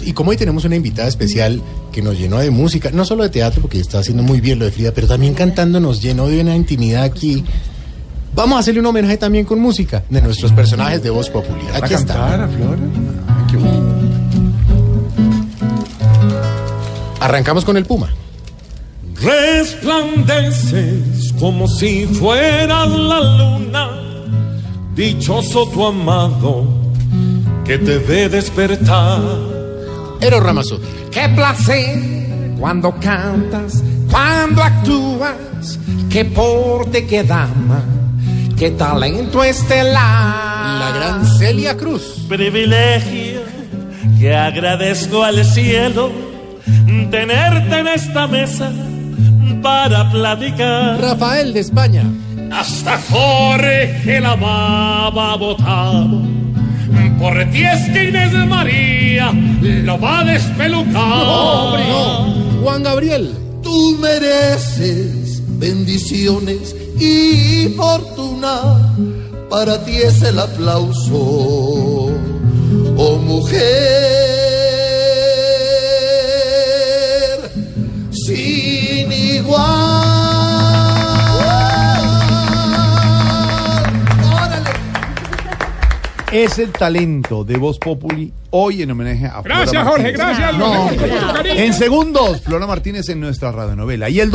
Y como hoy tenemos una invitada especial que nos llenó de música, no solo de teatro, porque está haciendo muy bien lo de Frida, pero también cantando nos llenó de una intimidad aquí. Vamos a hacerle un homenaje también con música de nuestros personajes de Voz Popular. Aquí está. Arrancamos con el Puma. Resplandeces como si fueras la luna, dichoso tu amado que te ve despertar. Eros Ramazotti. Qué placer cuando cantas, cuando actúas, qué porte, qué dama, qué talento estelar. La gran Celia Cruz. Privilegio que agradezco al cielo tenerte en esta mesa para platicar. Rafael de España. Hasta Jorge la baba votado. Por que Inés María lo va a. Juan Gabriel. Tú mereces bendiciones y fortuna. Para ti es el aplauso, Es el talento de Voz Populi hoy en homenaje a Flora Gracias, Jorge, Martínez. gracias. No, Jorge, en segundos, Flora Martínez en nuestra radionovela. Y el